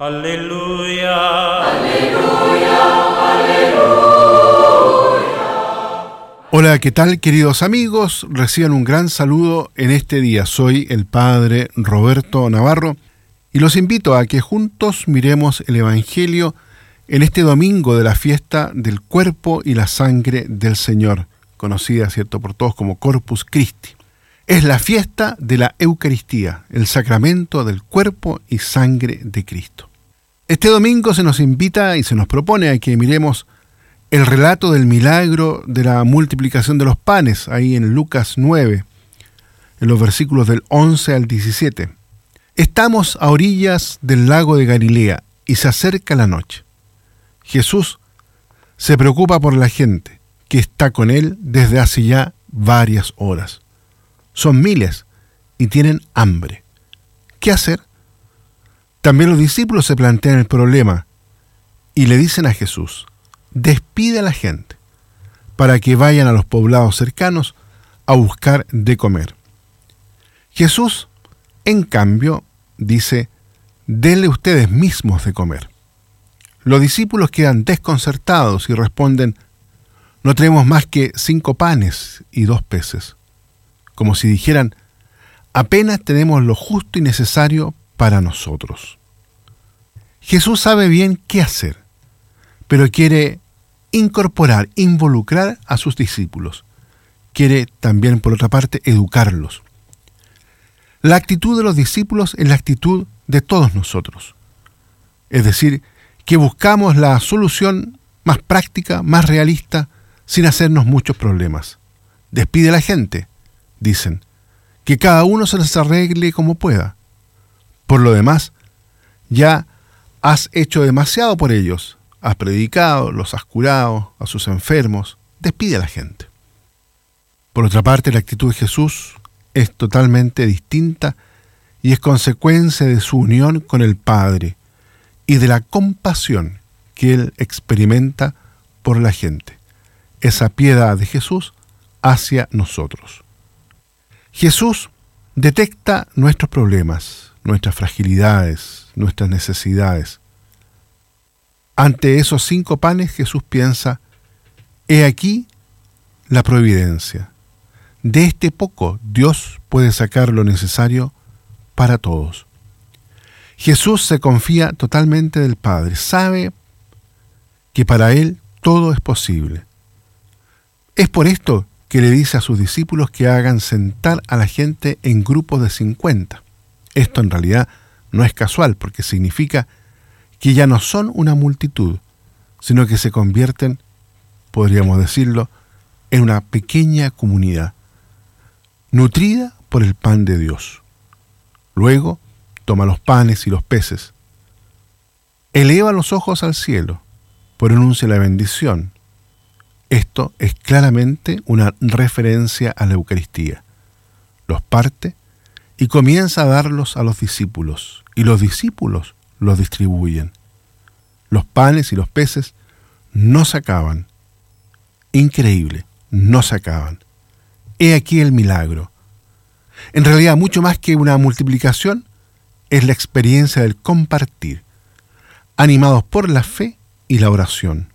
Aleluya. Aleluya, aleluya. Hola, ¿qué tal queridos amigos? Reciban un gran saludo en este día. Soy el Padre Roberto Navarro y los invito a que juntos miremos el Evangelio en este domingo de la fiesta del cuerpo y la sangre del Señor, conocida, ¿cierto?, por todos como Corpus Christi. Es la fiesta de la Eucaristía, el sacramento del cuerpo y sangre de Cristo. Este domingo se nos invita y se nos propone a que miremos el relato del milagro de la multiplicación de los panes, ahí en Lucas 9, en los versículos del 11 al 17. Estamos a orillas del lago de Galilea y se acerca la noche. Jesús se preocupa por la gente que está con él desde hace ya varias horas. Son miles y tienen hambre. ¿Qué hacer? También los discípulos se plantean el problema y le dicen a Jesús, despide a la gente para que vayan a los poblados cercanos a buscar de comer. Jesús, en cambio, dice, denle ustedes mismos de comer. Los discípulos quedan desconcertados y responden, no tenemos más que cinco panes y dos peces, como si dijeran, apenas tenemos lo justo y necesario para nosotros. Jesús sabe bien qué hacer, pero quiere incorporar, involucrar a sus discípulos. Quiere también, por otra parte, educarlos. La actitud de los discípulos es la actitud de todos nosotros. Es decir, que buscamos la solución más práctica, más realista, sin hacernos muchos problemas. Despide a la gente, dicen, que cada uno se les arregle como pueda. Por lo demás, ya has hecho demasiado por ellos. Has predicado, los has curado, a sus enfermos. Despide a la gente. Por otra parte, la actitud de Jesús es totalmente distinta y es consecuencia de su unión con el Padre y de la compasión que Él experimenta por la gente. Esa piedad de Jesús hacia nosotros. Jesús detecta nuestros problemas, nuestras fragilidades, nuestras necesidades. Ante esos cinco panes Jesús piensa, he aquí la providencia. De este poco Dios puede sacar lo necesario para todos. Jesús se confía totalmente del Padre, sabe que para Él todo es posible. Es por esto que le dice a sus discípulos que hagan sentar a la gente en grupos de 50. Esto en realidad no es casual porque significa que ya no son una multitud, sino que se convierten, podríamos decirlo, en una pequeña comunidad, nutrida por el pan de Dios. Luego toma los panes y los peces, eleva los ojos al cielo, pronuncia la bendición. Esto es claramente una referencia a la Eucaristía. Los parte y comienza a darlos a los discípulos, y los discípulos los distribuyen. Los panes y los peces no se acaban. Increíble, no se acaban. He aquí el milagro. En realidad, mucho más que una multiplicación, es la experiencia del compartir, animados por la fe y la oración.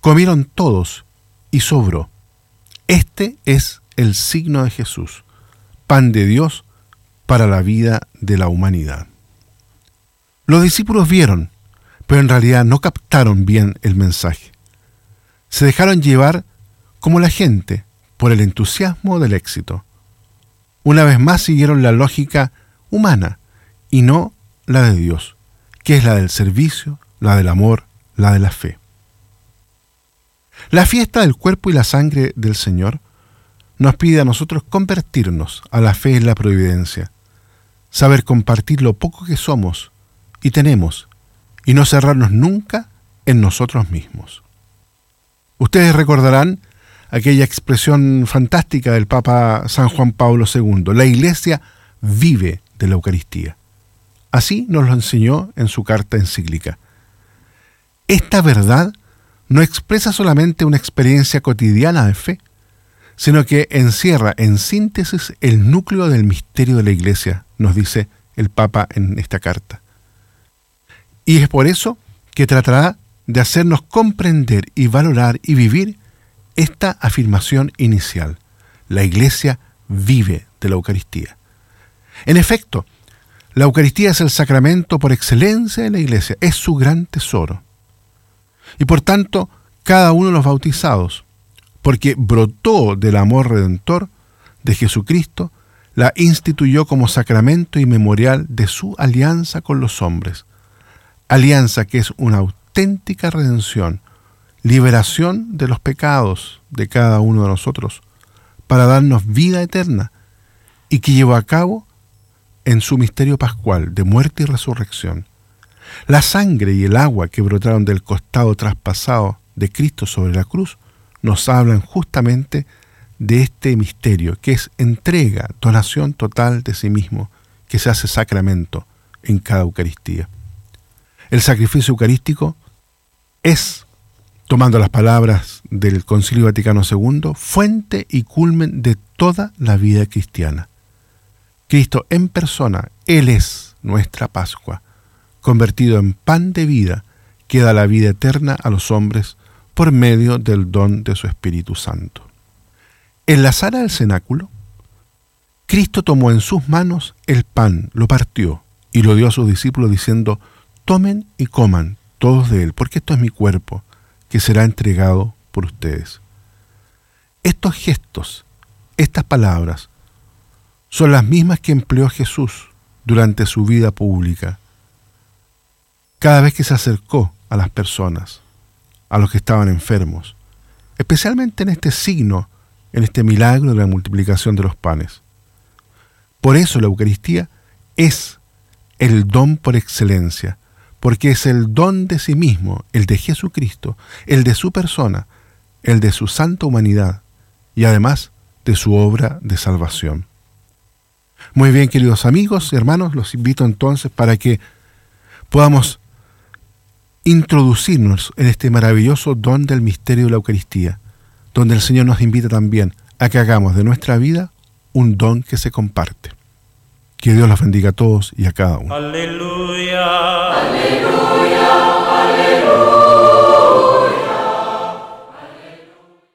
Comieron todos y sobró. Este es el signo de Jesús, pan de Dios para la vida de la humanidad. Los discípulos vieron, pero en realidad no captaron bien el mensaje. Se dejaron llevar como la gente por el entusiasmo del éxito. Una vez más siguieron la lógica humana y no la de Dios, que es la del servicio, la del amor, la de la fe. La fiesta del cuerpo y la sangre del Señor nos pide a nosotros convertirnos a la fe en la providencia, saber compartir lo poco que somos y tenemos y no cerrarnos nunca en nosotros mismos. Ustedes recordarán aquella expresión fantástica del Papa San Juan Pablo II, la Iglesia vive de la Eucaristía. Así nos lo enseñó en su carta encíclica. Esta verdad no expresa solamente una experiencia cotidiana de fe, sino que encierra en síntesis el núcleo del misterio de la Iglesia, nos dice el Papa en esta carta. Y es por eso que tratará de hacernos comprender y valorar y vivir esta afirmación inicial. La Iglesia vive de la Eucaristía. En efecto, la Eucaristía es el sacramento por excelencia de la Iglesia, es su gran tesoro. Y por tanto, cada uno de los bautizados, porque brotó del amor redentor de Jesucristo, la instituyó como sacramento y memorial de su alianza con los hombres. Alianza que es una auténtica redención, liberación de los pecados de cada uno de nosotros, para darnos vida eterna, y que llevó a cabo en su misterio pascual de muerte y resurrección. La sangre y el agua que brotaron del costado traspasado de Cristo sobre la cruz nos hablan justamente de este misterio, que es entrega, donación total de sí mismo, que se hace sacramento en cada Eucaristía. El sacrificio eucarístico es, tomando las palabras del Concilio Vaticano II, fuente y culmen de toda la vida cristiana. Cristo en persona, Él es nuestra Pascua, convertido en pan de vida, que da la vida eterna a los hombres por medio del don de su Espíritu Santo. En la sala del cenáculo, Cristo tomó en sus manos el pan, lo partió y lo dio a sus discípulos diciendo, tomen y coman todos de él, porque esto es mi cuerpo, que será entregado por ustedes. Estos gestos, estas palabras, son las mismas que empleó Jesús durante su vida pública, cada vez que se acercó a las personas, a los que estaban enfermos, especialmente en este signo, en este milagro de la multiplicación de los panes. Por eso la Eucaristía es el don por excelencia, porque es el don de sí mismo, el de Jesucristo, el de su persona, el de su santa humanidad y además de su obra de salvación. Muy bien, queridos amigos y hermanos, los invito entonces para que podamos introducirnos en este maravilloso don del misterio de la Eucaristía, donde el Señor nos invita también a que hagamos de nuestra vida un don que se comparte. Que Dios los bendiga a todos y a cada uno. Aleluya. Aleluya. Aleluya.